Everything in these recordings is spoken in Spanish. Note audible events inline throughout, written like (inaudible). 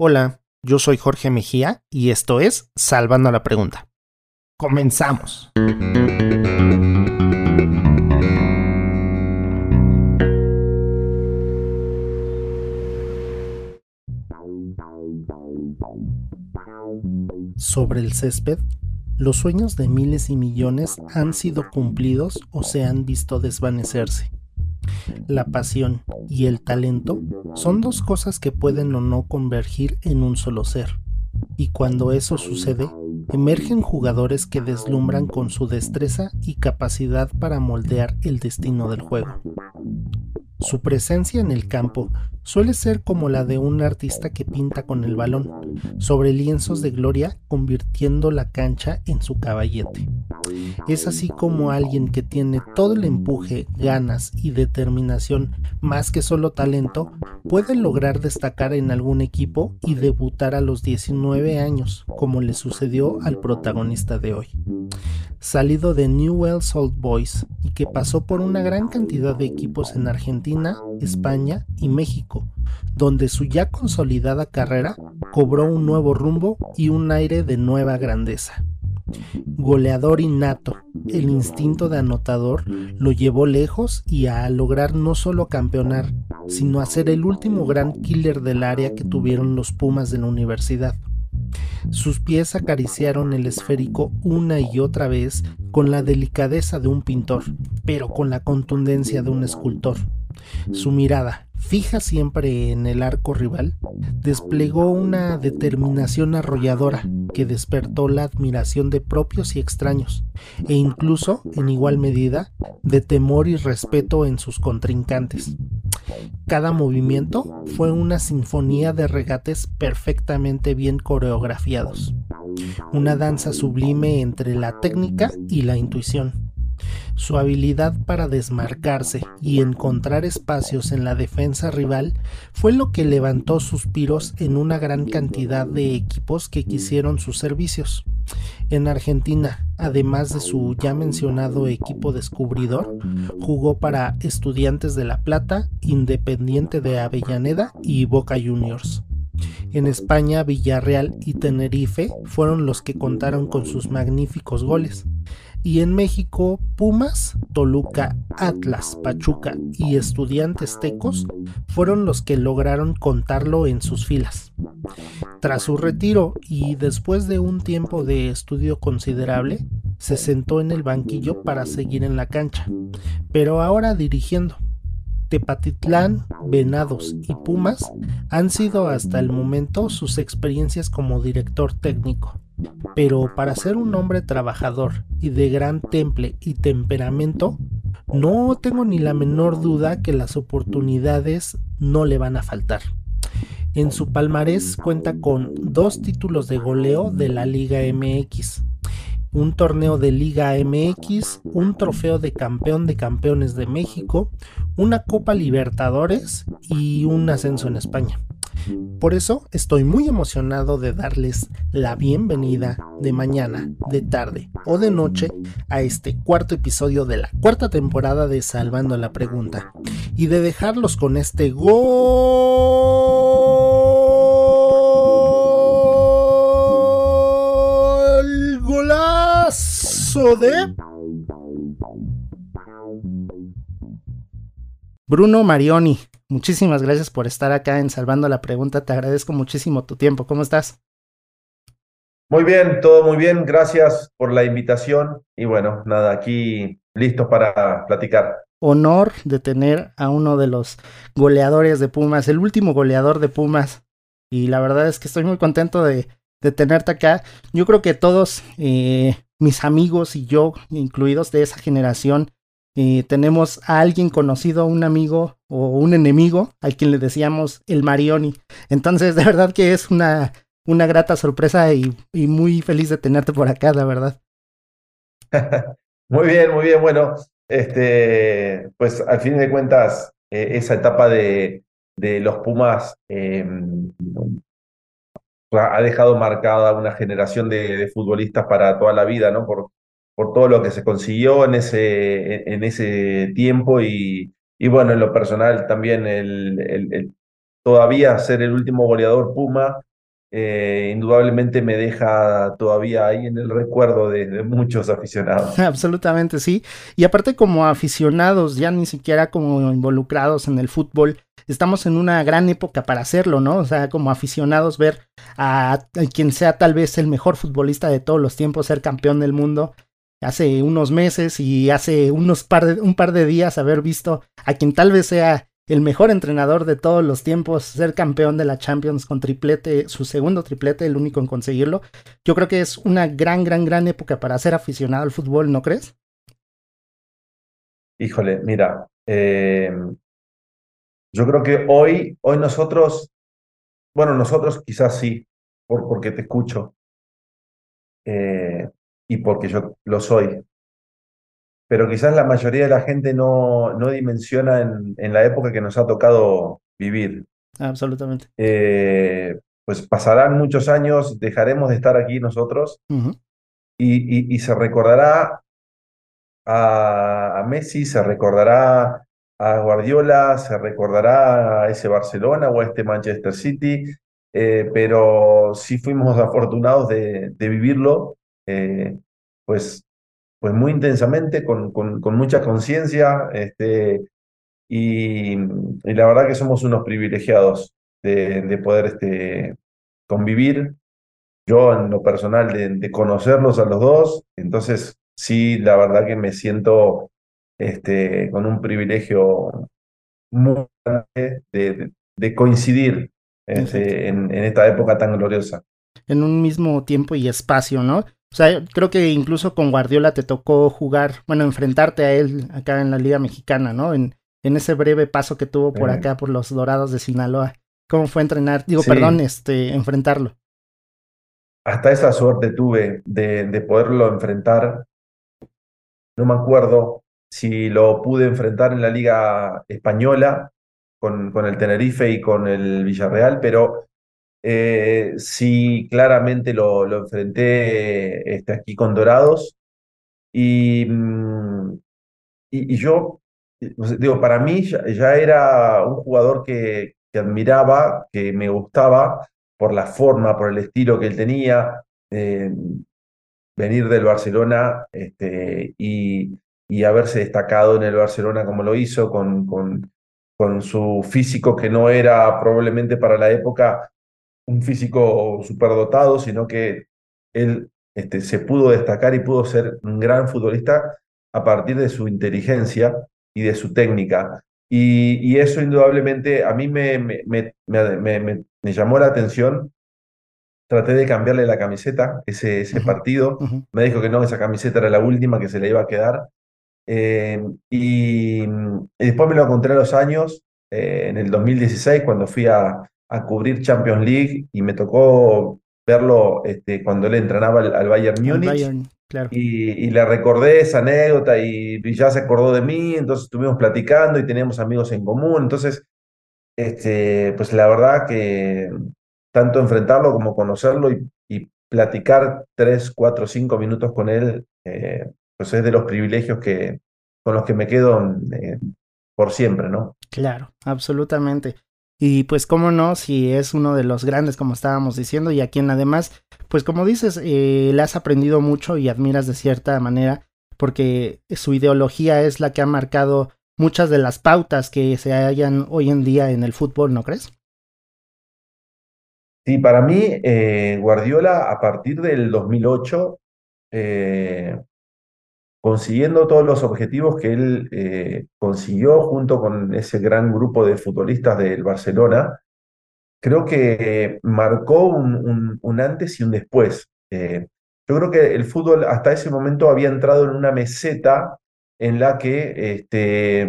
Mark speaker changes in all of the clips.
Speaker 1: Hola, yo soy Jorge Mejía y esto es Salvando la Pregunta. Comenzamos. Sobre el césped, los sueños de miles y millones han sido cumplidos o se han visto desvanecerse. La pasión y el talento son dos cosas que pueden o no convergir en un solo ser. Y cuando eso sucede, emergen jugadores que deslumbran con su destreza y capacidad para moldear el destino del juego. Su presencia en el campo suele ser como la de un artista que pinta con el balón, sobre lienzos de gloria, convirtiendo la cancha en su caballete. Es así como alguien que tiene todo el empuje, ganas y determinación, más que solo talento, puede lograr destacar en algún equipo y debutar a los 19 años, como le sucedió al protagonista de hoy. Salido de Newell's Old Boys y que pasó por una gran cantidad de equipos en Argentina, España y México, donde su ya consolidada carrera cobró un nuevo rumbo y un aire de nueva grandeza. Goleador innato, el instinto de anotador lo llevó lejos y a lograr no solo campeonar, sino a ser el último gran killer del área que tuvieron los Pumas de la universidad. Sus pies acariciaron el esférico una y otra vez con la delicadeza de un pintor, pero con la contundencia de un escultor. Su mirada, fija siempre en el arco rival, desplegó una determinación arrolladora que despertó la admiración de propios y extraños, e incluso, en igual medida, de temor y respeto en sus contrincantes. Cada movimiento fue una sinfonía de regates perfectamente bien coreografiados, una danza sublime entre la técnica y la intuición su habilidad para desmarcarse y encontrar espacios en la defensa rival fue lo que levantó suspiros en una gran cantidad de equipos que quisieron sus servicios. En Argentina, además de su ya mencionado equipo descubridor, jugó para Estudiantes de La Plata, Independiente de Avellaneda y Boca Juniors. En España, Villarreal y Tenerife fueron los que contaron con sus magníficos goles y en México Pumas, Toluca, Atlas, Pachuca y Estudiantes Tecos fueron los que lograron contarlo en sus filas. Tras su retiro y después de un tiempo de estudio considerable, se sentó en el banquillo para seguir en la cancha, pero ahora dirigiendo. Tepatitlán, Venados y Pumas han sido hasta el momento sus experiencias como director técnico pero para ser un hombre trabajador y de gran temple y temperamento, no tengo ni la menor duda que las oportunidades no le van a faltar. En su palmarés cuenta con dos títulos de goleo de la Liga MX, un torneo de Liga MX, un trofeo de campeón de campeones de México, una Copa Libertadores y un ascenso en España. Por eso estoy muy emocionado de darles la bienvenida de mañana, de tarde o de noche a este cuarto episodio de la cuarta temporada de Salvando la Pregunta y de dejarlos con este gol golazo de Bruno Marioni. Muchísimas gracias por estar acá en Salvando la Pregunta. Te agradezco muchísimo tu tiempo. ¿Cómo estás?
Speaker 2: Muy bien, todo muy bien. Gracias por la invitación. Y bueno, nada, aquí listos para platicar.
Speaker 1: Honor de tener a uno de los goleadores de Pumas, el último goleador de Pumas. Y la verdad es que estoy muy contento de, tenerte acá. Yo creo que todos eh, mis amigos y yo, incluidos de esa generación, tenemos a alguien conocido, un amigo o un enemigo al quien le decíamos el Marioni. Entonces, de verdad que es una, una grata sorpresa y, muy feliz de tenerte por acá, la verdad. (laughs)
Speaker 2: muy bien, muy bien. Bueno, este, pues al fin de cuentas, eh, esa etapa de, de los Pumas em, ha dejado marcada una generación de, de, futbolistas para toda la vida, ¿no? Por, por todo lo que se consiguió en ese, en ese tiempo y, y bueno, en lo personal también el, todavía ser el último goleador Puma eh, indudablemente me deja todavía ahí en el recuerdo de, muchos aficionados. (laughs)
Speaker 1: Absolutamente, sí. Y aparte como aficionados, ya ni siquiera como involucrados en el fútbol, estamos en una gran época para hacerlo, ¿no? O sea, como aficionados, ver a, quien sea tal vez el mejor futbolista de todos los tiempos ser campeón del mundo hace unos meses y hace unos par de, un par de días haber visto a quien tal vez sea el mejor entrenador de todos los tiempos, ser campeón de la Champions con triplete, su segundo triplete, el único en conseguirlo. Yo creo que es una gran, gran, gran época para ser aficionado al fútbol, ¿no crees?
Speaker 2: Híjole, mira, eh, yo creo que hoy, hoy nosotros, bueno, nosotros quizás sí, por, porque te escucho eh, y porque yo lo soy, pero quizás la mayoría de la gente no, no dimensiona en, en la época que nos ha tocado vivir.
Speaker 1: Absolutamente.
Speaker 2: Eh, pues pasarán muchos años, dejaremos de estar aquí nosotros y, y, se recordará a, a, Messi, se recordará a Guardiola, se recordará a ese Barcelona o a este Manchester City, eh, pero si fuimos afortunados de, de vivirlo, eh, pues pues muy intensamente, con, con, mucha conciencia, este, y, la verdad que somos unos privilegiados de, poder este, convivir. Yo en lo personal de, conocerlos a los dos, entonces sí, la verdad que me siento este, con un privilegio muy grande de, coincidir este, en, en esta época tan gloriosa.
Speaker 1: En un mismo tiempo y espacio, ¿no? O sea, creo que incluso con Guardiola te tocó jugar, bueno, enfrentarte a él acá en la Liga Mexicana, ¿no? En, en ese breve paso que tuvo por acá por los Dorados de Sinaloa. ¿Cómo fue entrenar? Digo, perdón, este, enfrentarlo.
Speaker 2: Hasta esa suerte tuve de, de poderlo enfrentar. No me acuerdo si lo pude enfrentar en la Liga Española con, con el Tenerife y con el Villarreal, pero eh, sí, claramente lo, lo enfrenté este, aquí con Dorados. Y, mm, y, yo, digo, para mí ya, era un jugador que, que, admiraba, que me gustaba por la forma, por el estilo que él tenía. Eh, venir del Barcelona este, y, y, haberse destacado en el Barcelona como lo hizo, con, con, con su físico que no era probablemente para la época un físico superdotado, sino que él este, se pudo destacar y pudo ser un gran futbolista a partir de su inteligencia y de su técnica. Y, eso indudablemente a mí me, me, me, me, llamó la atención. Traté de cambiarle la camiseta ese, ese partido. Me dijo que no, esa camiseta era la última que se le iba a quedar. Eh, y, después me lo encontré a los años, eh, en el 2016, cuando fui a, a cubrir Champions League y me tocó verlo este, cuando él entrenaba al, Bayern Múnich. y, le recordé esa anécdota y, ya se acordó de mí, entonces estuvimos platicando y teníamos amigos en común. Entonces, este, pues la verdad que tanto enfrentarlo como conocerlo y, platicar tres, cuatro, cinco minutos con él, eh, pues es de los privilegios que, con los que me quedo eh, por siempre, ¿no?
Speaker 1: Claro, absolutamente. Y pues cómo no, si es uno de los grandes, como estábamos diciendo, y a quien además, pues como dices, eh, le has aprendido mucho y admiras de cierta manera, porque su ideología es la que ha marcado muchas de las pautas que se hallan hoy en día en el fútbol, ¿no crees?
Speaker 2: Sí, para mí, eh, Guardiola, a partir del 2008, eh, consiguiendo todos los objetivos que él eh, consiguió junto con ese gran grupo de futbolistas del Barcelona, creo que marcó un, un, antes y un después. Eh, yo creo que el fútbol hasta ese momento había entrado en una meseta en la que este,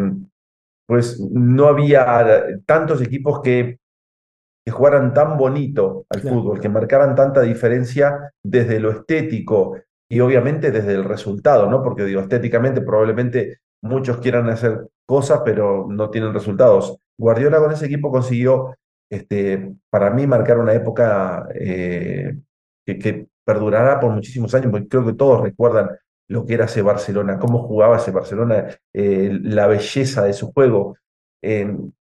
Speaker 2: pues no había tantos equipos que, que jugaran tan bonito al fútbol, que marcaran tanta diferencia desde lo estético, y obviamente desde el resultado, ¿no? Porque digo, estéticamente probablemente muchos quieran hacer cosas, pero no tienen resultados. Guardiola con ese equipo consiguió, este, para mí, marcar una época eh, que, perdurará por muchísimos años, porque creo que todos recuerdan lo que era ese Barcelona, cómo jugaba ese Barcelona, eh, la belleza de su juego.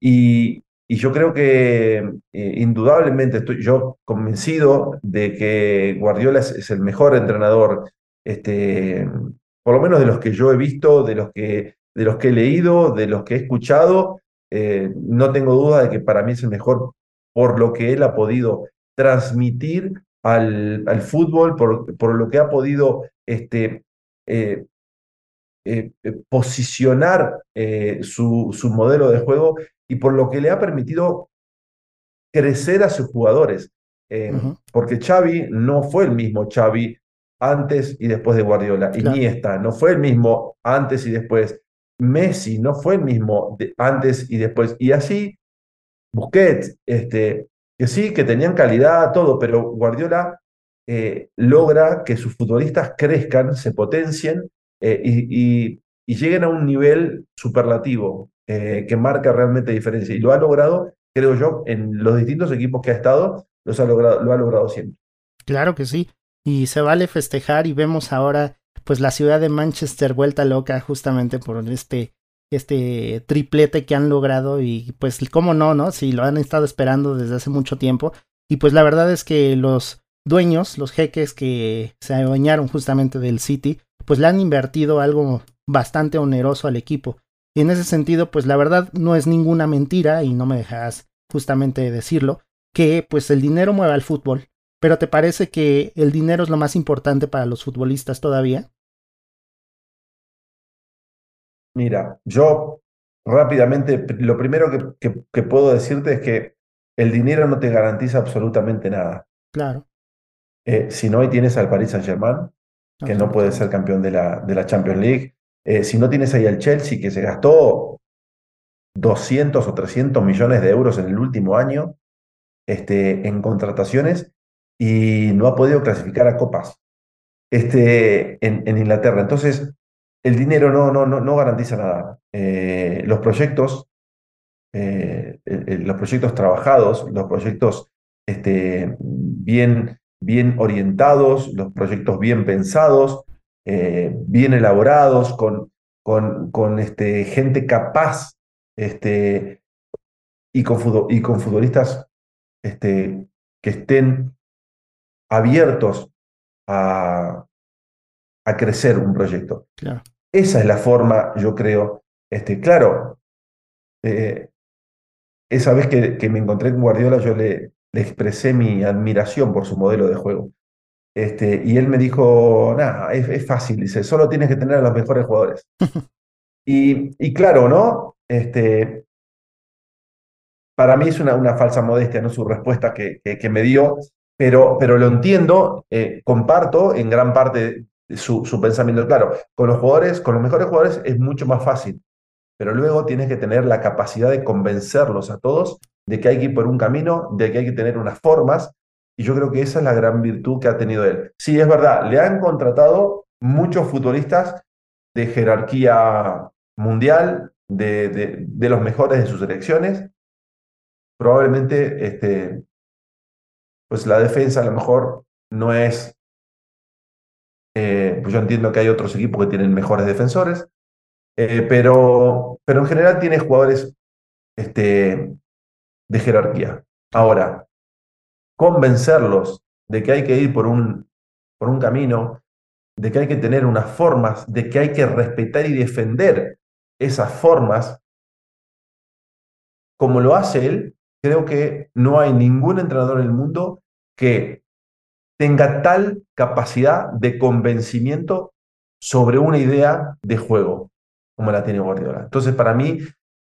Speaker 2: y, y yo creo que eh, indudablemente estoy yo convencido de que Guardiola es, el mejor entrenador, este, por lo menos de los que yo he visto, de los que, de los que he leído, de los que he escuchado. Eh, no tengo duda de que para mí es el mejor por lo que él ha podido transmitir al, al fútbol, por, por, lo que ha podido este, eh, posicionar su, su modelo de juego y por lo que le ha permitido crecer a sus jugadores. Eh, porque Xavi no fue el mismo Xavi antes y después de Guardiola. Iniesta no fue el mismo antes y después. Messi no fue el mismo antes y después. Y así, Busquets, este, que sí, que tenían calidad, todo, pero Guardiola eh, logra que sus futbolistas crezcan, se potencien eh, y, lleguen a un nivel superlativo. Eh, que marca realmente diferencia. Y lo ha logrado, creo yo, en los distintos equipos que ha estado, los ha logrado, lo ha logrado siempre.
Speaker 1: Claro que sí. Y se vale festejar y vemos ahora pues la ciudad de Manchester vuelta loca justamente por este este triplete que han logrado y pues cómo no, ¿no? Si lo han estado esperando desde hace mucho tiempo y pues la verdad es que los dueños, los jeques que se adueñaron justamente del City, pues le han invertido algo bastante oneroso al equipo. Y en ese sentido, pues la verdad no es ninguna mentira, y no me dejas justamente decirlo, que pues el dinero mueve al fútbol. Pero ¿te parece que el dinero es lo más importante para los futbolistas todavía?
Speaker 2: Mira, yo rápidamente, lo primero que, puedo decirte es que el dinero no te garantiza absolutamente nada.
Speaker 1: Claro.
Speaker 2: Eh, si no, hoy tienes al Paris Saint Germain, que no puede ser campeón de la, de la Champions League. Eh, si no tienes ahí al Chelsea que se gastó 200 o 300 millones de euros en el último año este, en contrataciones y no ha podido clasificar a copas este, en, Inglaterra. Entonces, el dinero no, no, no, no garantiza nada. Eh, los proyectos, eh, los proyectos trabajados, los proyectos este, bien, bien orientados, los proyectos bien pensados, eh, bien elaborados, con, con, con este, gente capaz este, y, con, y con futbolistas este, que estén abiertos a, a crecer un proyecto. Esa es la forma, yo creo. Este, claro, eh, esa vez que, que, me encontré con Guardiola, yo le, le expresé mi admiración por su modelo de juego. Este, y él me dijo, nada, es, fácil, dice, solo tienes que tener a los mejores jugadores. (laughs) y, y, claro, ¿no? Este, para mí es una, una falsa modestia, ¿no? Su respuesta que, que, me dio, pero, pero lo entiendo, eh, comparto en gran parte su, su pensamiento. Claro, con los jugadores, con los mejores jugadores es mucho más fácil, pero luego tienes que tener la capacidad de convencerlos a todos de que hay que ir por un camino, de que hay que tener unas formas y yo creo que esa es la gran virtud que ha tenido él. Sí, es verdad, le han contratado muchos futbolistas de jerarquía mundial, de, de, los mejores de sus selecciones. Probablemente, este, pues la defensa a lo mejor no es... Eh, pues yo entiendo que hay otros equipos que tienen mejores defensores, eh, pero, pero en general tiene jugadores este, de jerarquía. Ahora, convencerlos de que hay que ir por un, por un camino, de que hay que tener unas formas, de que hay que respetar y defender esas formas, como lo hace él, creo que no hay ningún entrenador en el mundo que tenga tal capacidad de convencimiento sobre una idea de juego como la tiene Guardiola. Entonces, para mí,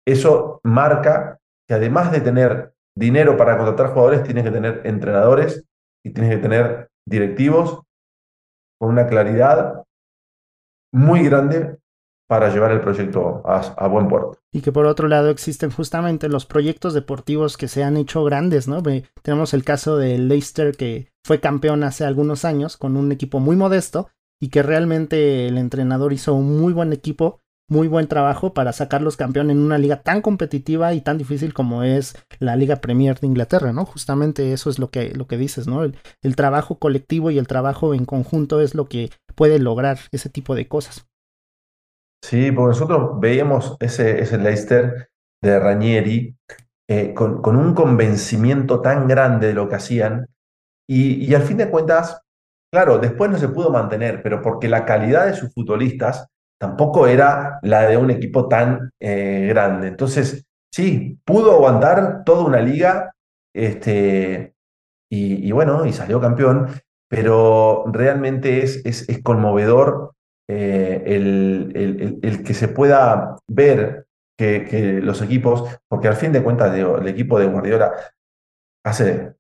Speaker 2: eso marca que además de tener dinero para contratar jugadores, tienes que tener entrenadores y tienes que tener directivos con una claridad muy grande para llevar el proyecto a, buen puerto.
Speaker 1: Y que por otro lado existen justamente los proyectos deportivos que se han hecho grandes, ¿no? Tenemos el caso de Leicester que fue campeón hace algunos años con un equipo muy modesto y que realmente el entrenador hizo un muy buen equipo muy buen trabajo para sacarlos campeón en una liga tan competitiva y tan difícil como es la Liga Premier de Inglaterra, ¿no? Justamente eso es lo que, lo que dices, ¿no? El, trabajo colectivo y el trabajo en conjunto es lo que puede lograr ese tipo de cosas.
Speaker 2: Sí, porque nosotros veíamos ese, ese Leicester de Ranieri eh, con, un convencimiento tan grande de lo que hacían. Y, al fin de cuentas, claro, después no se pudo mantener, pero porque la calidad de sus futbolistas tampoco era la de un equipo tan eh, grande. Entonces, sí, pudo aguantar toda una liga este, y, bueno, y salió campeón, pero realmente es, es, conmovedor eh, el, el, que se pueda ver que, que, los equipos, porque al fin de cuentas el equipo de Guardiola hace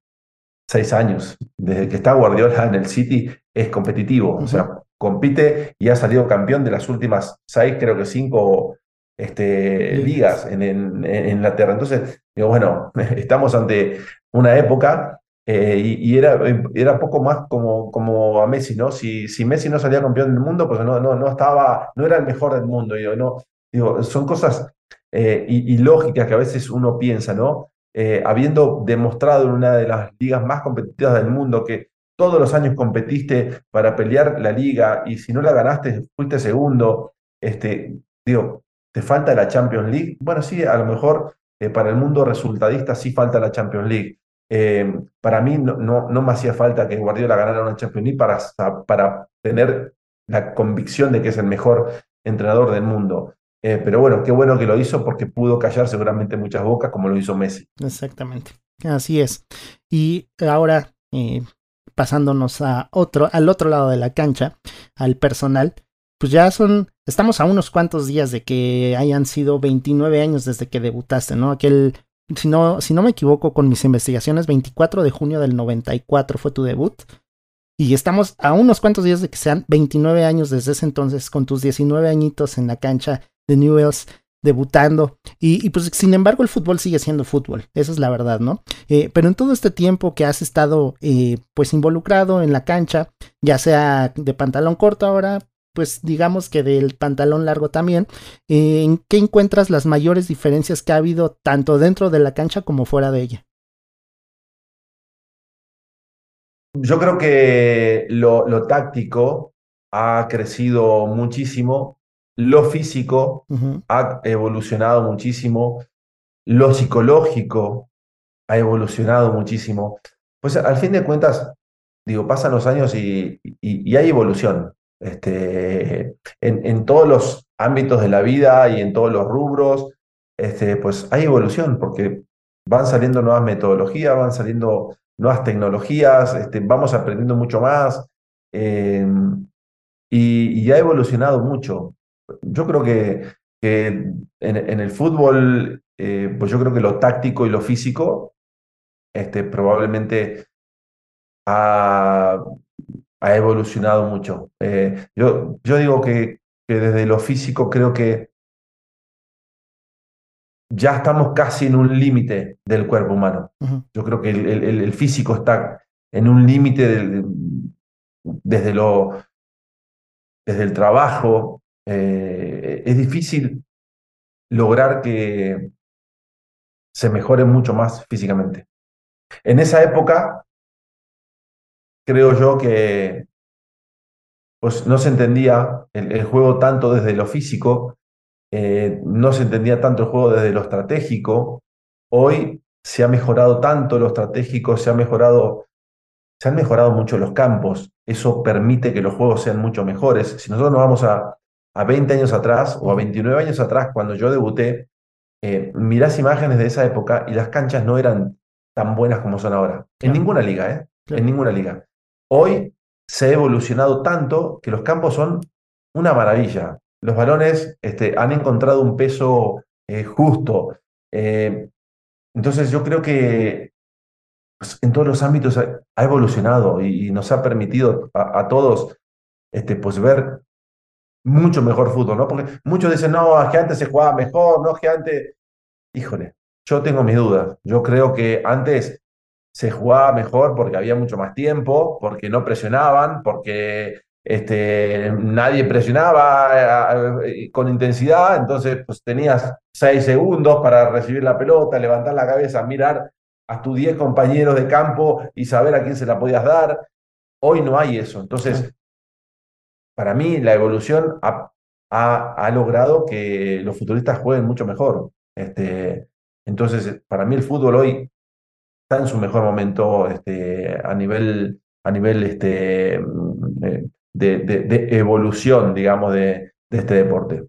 Speaker 2: seis años, desde que está Guardiola en el City, es competitivo, o sea, compite y ha salido campeón de las últimas seis, creo que cinco este, ligas en, en, en Inglaterra. Entonces, digo, bueno, (laughs) estamos ante una época eh, y, y, era, era poco más como, como a Messi, ¿no? Si, si Messi no salía campeón del mundo, pues no, no, no estaba, no era el mejor del mundo. Digo, no, digo, son cosas eh, ilógicas que a veces uno piensa, ¿no? Eh, habiendo demostrado en una de las ligas más competitivas del mundo que todos los años competiste para pelear la liga y si no la ganaste fuiste segundo, este, digo, ¿te falta la Champions League? Bueno, sí, a lo mejor eh, para el mundo resultadista sí falta la Champions League. Eh, para mí no, no, no, me hacía falta que Guardiola ganara una Champions League para, para tener la convicción de que es el mejor entrenador del mundo. Eh, pero bueno, qué bueno que lo hizo porque pudo callar seguramente muchas bocas como lo hizo Messi.
Speaker 1: Exactamente, así es. Y ahora, eh, pasándonos a otro, al otro lado de la cancha, al personal, pues ya son, estamos a unos cuantos días de que hayan sido 29 años desde que debutaste, ¿no? Aquel, si no, si no me equivoco con mis investigaciones, 24 de junio del 94 fue tu debut. Y estamos a unos cuantos días de que sean 29 años desde ese entonces, con tus 19 añitos en la cancha de Newells debutando. Y, pues, sin embargo, el fútbol sigue siendo fútbol. Esa es la verdad, ¿no? Eh, pero en todo este tiempo que has estado, eh, pues, involucrado en la cancha, ya sea de pantalón corto ahora, pues, digamos que del pantalón largo también, eh, ¿en qué encuentras las mayores diferencias que ha habido tanto dentro de la cancha como fuera de ella?
Speaker 2: Yo creo que lo táctico ha crecido muchísimo lo físico uh -huh. ha evolucionado muchísimo, lo psicológico ha evolucionado muchísimo. Pues al fin de cuentas, digo, pasan los años y, y, y hay evolución. Este, en, en, todos los ámbitos de la vida y en todos los rubros, este, pues hay evolución porque van saliendo nuevas metodologías, van saliendo nuevas tecnologías, este, vamos aprendiendo mucho más eh, y, y ha evolucionado mucho yo creo que, que en, en, el fútbol, eh, pues yo creo que lo táctico y lo físico este, probablemente ha, ha evolucionado mucho. Eh, yo, yo digo que, que desde lo físico creo que ya estamos casi en un límite del cuerpo humano. Uh -huh. Yo creo que el, el, el, físico está en un límite desde lo desde el trabajo, eh, es difícil lograr que se mejore mucho más físicamente. En esa época, creo yo que pues no se entendía el, juego tanto desde lo físico, eh, no se entendía tanto el juego desde lo estratégico. Hoy se ha mejorado tanto lo estratégico, se ha mejorado, se han mejorado mucho los campos. Eso permite que los juegos sean mucho mejores. Si nosotros nos vamos a, a 20 años atrás o a 29 años atrás, cuando yo debuté, eh, mirás imágenes de esa época y las canchas no eran tan buenas como son ahora. Claro. En ninguna liga, ¿eh? Claro. En ninguna liga. Hoy se ha evolucionado tanto que los campos son una maravilla. Los balones este, han encontrado un peso eh, justo. Eh, entonces yo creo que pues, en todos los ámbitos ha, ha evolucionado y, y, nos ha permitido a, a todos este, pues, ver mucho mejor fútbol, ¿no? Porque muchos dicen, no, es que antes se jugaba mejor, no, es que antes... Híjole, yo tengo mis dudas. Yo creo que antes se jugaba mejor porque había mucho más tiempo, porque no presionaban, porque este, nadie presionaba con intensidad, entonces pues tenías seis segundos para recibir la pelota, levantar la cabeza, mirar a tus diez compañeros de campo y saber a quién se la podías dar. Hoy no hay eso. Entonces, para mí la evolución ha, ha, logrado que los futuristas jueguen mucho mejor. Este, Entonces, para mí el fútbol hoy está en su mejor momento este, a nivel, a nivel este, mm, eh, de, evolución, digamos, de, de este deporte.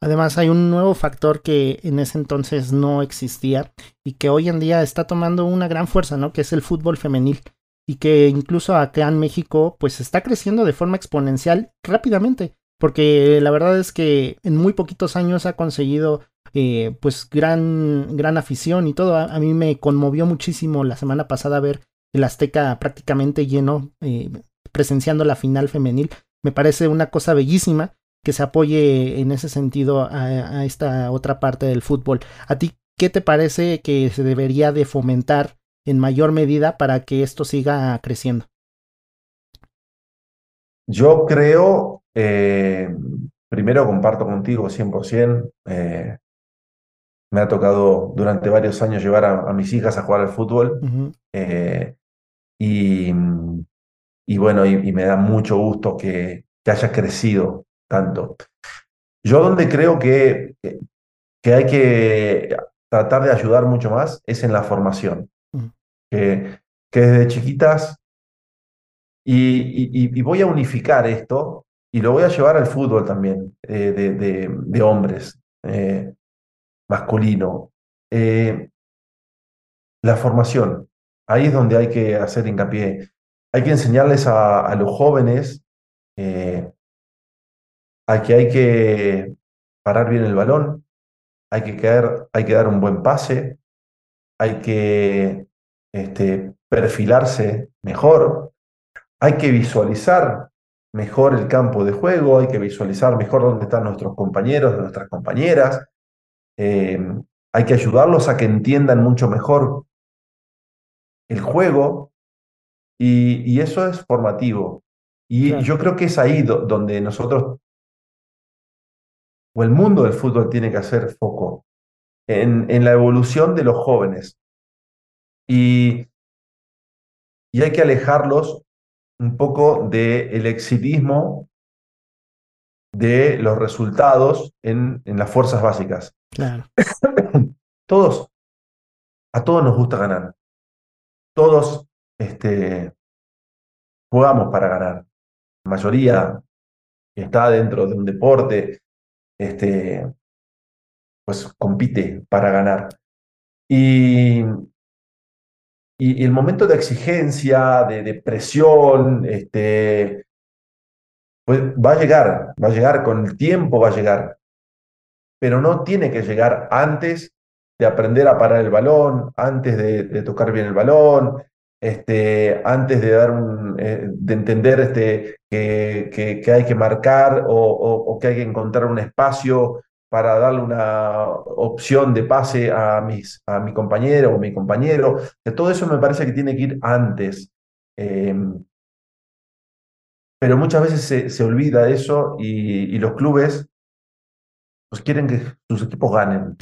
Speaker 1: Además hay un nuevo factor que en ese entonces no existía y que hoy en día está tomando una gran fuerza, ¿no? Que es el fútbol femenil y que incluso acá en México pues está creciendo de forma exponencial rápidamente porque la verdad es que en muy poquitos años ha conseguido eh, pues gran, gran afición y todo. A, mí me conmovió muchísimo la semana pasada ver el Azteca prácticamente lleno, eh, presenciando la final femenil. Me parece una cosa bellísima que se apoye en ese sentido a, a esta otra parte del fútbol. ¿A ti qué te parece que se debería de fomentar en mayor medida para que esto siga creciendo?
Speaker 2: Yo creo, eh, primero comparto contigo 100%, eh, me ha tocado durante varios años llevar a, mis hijas a jugar al fútbol eh, y, y, bueno, y, me da mucho gusto que, que, haya crecido tanto. Yo donde creo que, que hay que tratar de ayudar mucho más es en la formación, que, desde chiquitas y, voy a unificar esto y lo voy a llevar al fútbol también, eh, de, hombres, eh, masculino. Eh, la formación, ahí es donde hay que hacer hincapié. Hay que enseñarles a, los jóvenes a que hay que parar bien el balón, hay que, hay que dar un buen pase, hay que este, perfilarse mejor, hay que visualizar mejor el campo de juego, hay que visualizar mejor dónde están nuestros compañeros, nuestras compañeras. Eh, hay que ayudarlos a que entiendan mucho mejor el juego y, eso es formativo. Y yo creo que es ahí donde nosotros, o el mundo del fútbol tiene que hacer foco, en, en la evolución de los jóvenes. Y, y hay que alejarlos un poco del exitismo de los resultados en, en las fuerzas básicas.
Speaker 1: Claro. (coughs)
Speaker 2: todos, a todos nos gusta ganar. Todos este, jugamos para ganar. La mayoría está dentro de un deporte, este, pues compite para ganar. Y, y, el momento de exigencia, de, presión, este, pues va a llegar, va a llegar, con el tiempo va a llegar, pero no tiene que llegar antes de aprender a parar el balón, antes de, tocar bien el balón, este, antes de dar un, eh, de entender este, que, que, hay que marcar o, o, que hay que encontrar un espacio para darle una opción de pase a, mis, a mi compañero o mi compañero. De todo eso me parece que tiene que ir antes. Em, pero muchas veces se, olvida eso y, los clubes pues quieren que sus equipos ganen.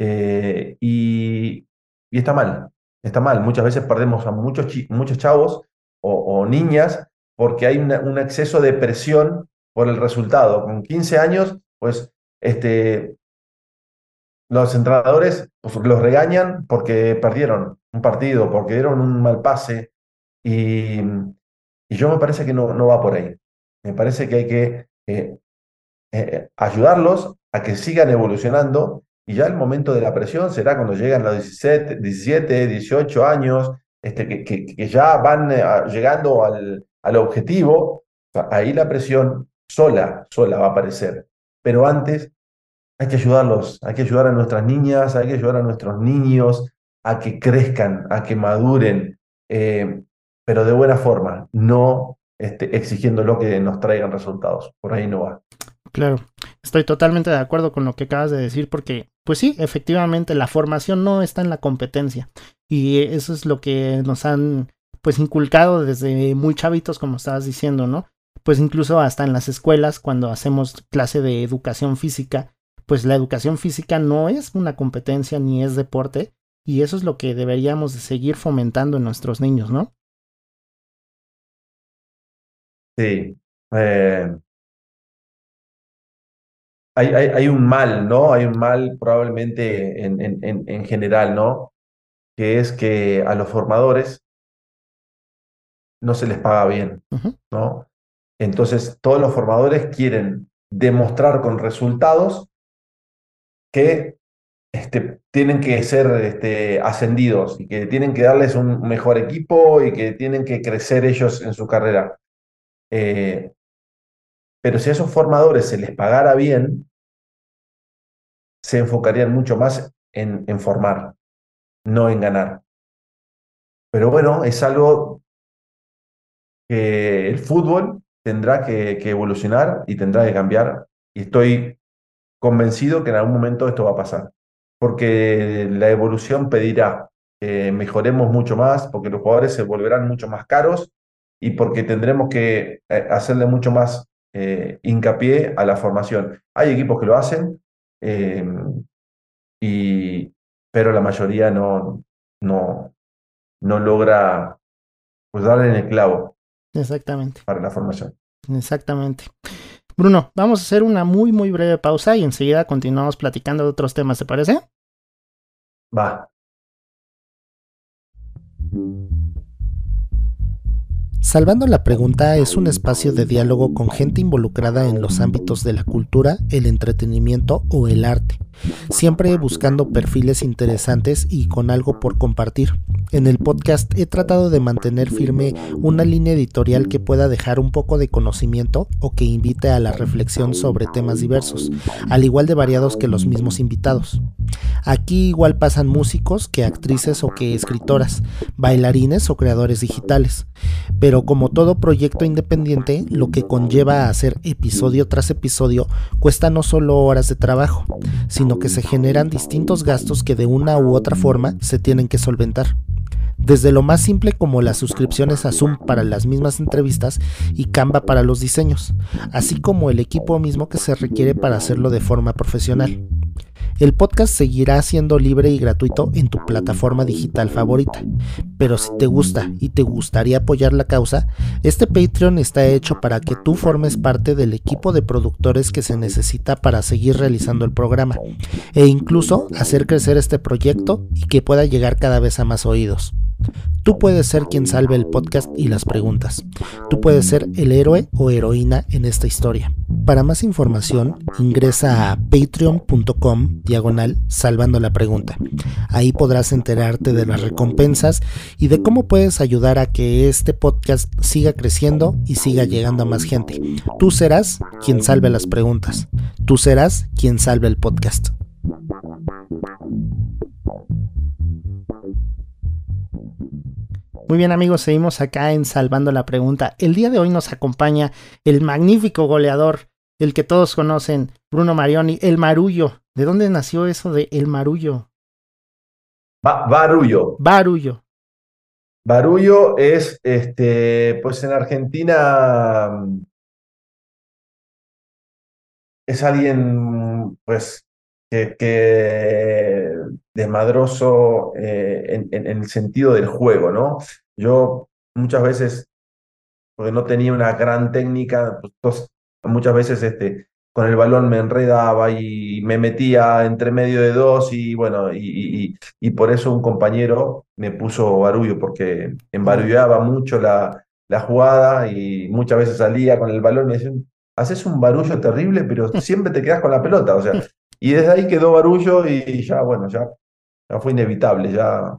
Speaker 2: Eh, y, está mal, está mal. Muchas veces perdemos a muchos, muchos chavos o, niñas porque hay un exceso de presión por el resultado. Con 15 años, pues este, los entrenadores los regañan porque perdieron un partido, porque dieron un mal pase, y, y yo me parece que no, no, va por ahí. Me parece que hay que eh, eh, ayudarlos a que sigan evolucionando y ya el momento de la presión será cuando llegan los 17, 17 18 años, este, que, que, ya van eh, llegando al, al objetivo, ahí la presión sola, sola va a aparecer. Pero antes hay que ayudarlos, hay que ayudar a nuestras niñas, hay que ayudar a nuestros niños a que crezcan, a que maduren, eh, pero de buena forma, no este, exigiendo lo que nos traigan resultados. Por ahí no va.
Speaker 1: Claro, estoy totalmente de acuerdo con lo que acabas de decir porque, pues sí, efectivamente la formación no está en la competencia y eso es lo que nos han pues inculcado desde muy chavitos como estabas diciendo, ¿no? Pues incluso hasta en las escuelas cuando hacemos clase de educación física, pues la educación física no es una competencia ni es deporte y eso es lo que deberíamos de seguir fomentando en nuestros niños, ¿no?
Speaker 2: Sí. Eh, hay, un mal, ¿no? Hay un mal probablemente en, en, general, ¿no? Que es que a los formadores no se les paga bien, ¿no? Entonces, todos los formadores quieren demostrar con resultados que este, tienen que ser este, ascendidos y que tienen que darles un mejor equipo y que tienen que crecer ellos en su carrera. Eh, pero si a esos formadores se les pagara bien, se enfocarían mucho más en, en formar, no en ganar. Pero bueno, es algo que el fútbol tendrá que, evolucionar y tendrá que cambiar. Y estoy convencido que en algún momento esto va a pasar. Porque la evolución pedirá que mejoremos mucho más, porque los jugadores se volverán mucho más caros y porque tendremos que eh, hacerle mucho más eh, hincapié a la formación. Hay equipos que lo hacen, eh, y, pero la mayoría no, no, no logra pues, darle en el clavo.
Speaker 1: Exactamente.
Speaker 2: Para la formación.
Speaker 1: Exactamente. Bruno, vamos a hacer una muy, muy breve pausa y enseguida continuamos platicando de otros temas, ¿te parece?
Speaker 2: Va.
Speaker 1: Salvando la Pregunta es un espacio de diálogo con gente involucrada en los ámbitos de la cultura, el entretenimiento o el arte, siempre buscando perfiles interesantes y con algo por compartir. En el podcast he tratado de mantener firme una línea editorial que pueda dejar un poco de conocimiento o que invite a la reflexión sobre temas diversos, al igual de variados que los mismos invitados. Aquí igual pasan músicos que actrices o que escritoras, bailarines o creadores digitales. Pero como todo proyecto independiente, lo que conlleva hacer episodio tras episodio cuesta no solo horas de trabajo, sino que se generan distintos gastos que de una u otra forma se tienen que solventar desde lo más simple como las suscripciones a Zoom para las mismas entrevistas y Canva para los diseños, así como el equipo mismo que se requiere para hacerlo de forma profesional. El podcast seguirá siendo libre y gratuito en tu plataforma digital favorita, pero si te gusta y te gustaría apoyar la causa, este Patreon está hecho para que tú formes parte del equipo de productores que se necesita para seguir realizando el programa e incluso hacer crecer este proyecto y que pueda llegar cada vez a más oídos. Tú puedes ser quien salve el podcast y las preguntas. Tú puedes ser el héroe o heroína en esta historia. Para más información, ingresa a patreon.com diagonal salvando la pregunta. Ahí podrás enterarte de las recompensas y de cómo puedes ayudar a que este podcast siga creciendo y siga llegando a más gente. Tú serás quien salve las preguntas. Tú serás quien salve el podcast. Muy bien amigos, seguimos acá en Salvando la Pregunta. El día de hoy nos acompaña el magnífico goleador, el que todos conocen, Bruno Marioni, el Marullo. ¿De dónde nació eso de el Marullo?
Speaker 2: barullo.
Speaker 1: Barullo.
Speaker 2: Barullo es, este, pues en Argentina es alguien, pues, que, desmadroso eh, en, el sentido del juego, ¿no? Yo muchas veces, porque no tenía una gran técnica, pues, muchas veces este, con el balón me enredaba y me metía entre medio de dos y bueno, y, y, por eso un compañero me puso barullo, porque embarullaba mucho la, la jugada y muchas veces salía con el balón y me decían, haces un barullo terrible, pero siempre te quedas con la pelota, o sea, (laughs) y desde ahí quedó barullo y ya, bueno, ya, ya fue inevitable, ya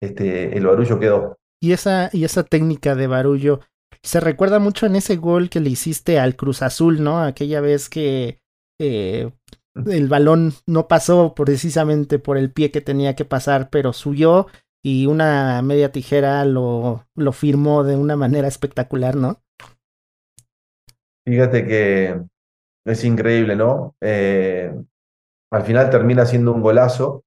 Speaker 2: este, el barullo quedó.
Speaker 1: Y esa, y esa técnica de barullo se recuerda mucho en ese gol que le hiciste al Cruz Azul, ¿no? Aquella vez que eh, el balón no pasó precisamente por el pie que tenía que pasar, pero subió y una media tijera lo, lo firmó de una manera espectacular, ¿no?
Speaker 2: Fíjate que es increíble, ¿no? Eh, al final termina siendo un golazo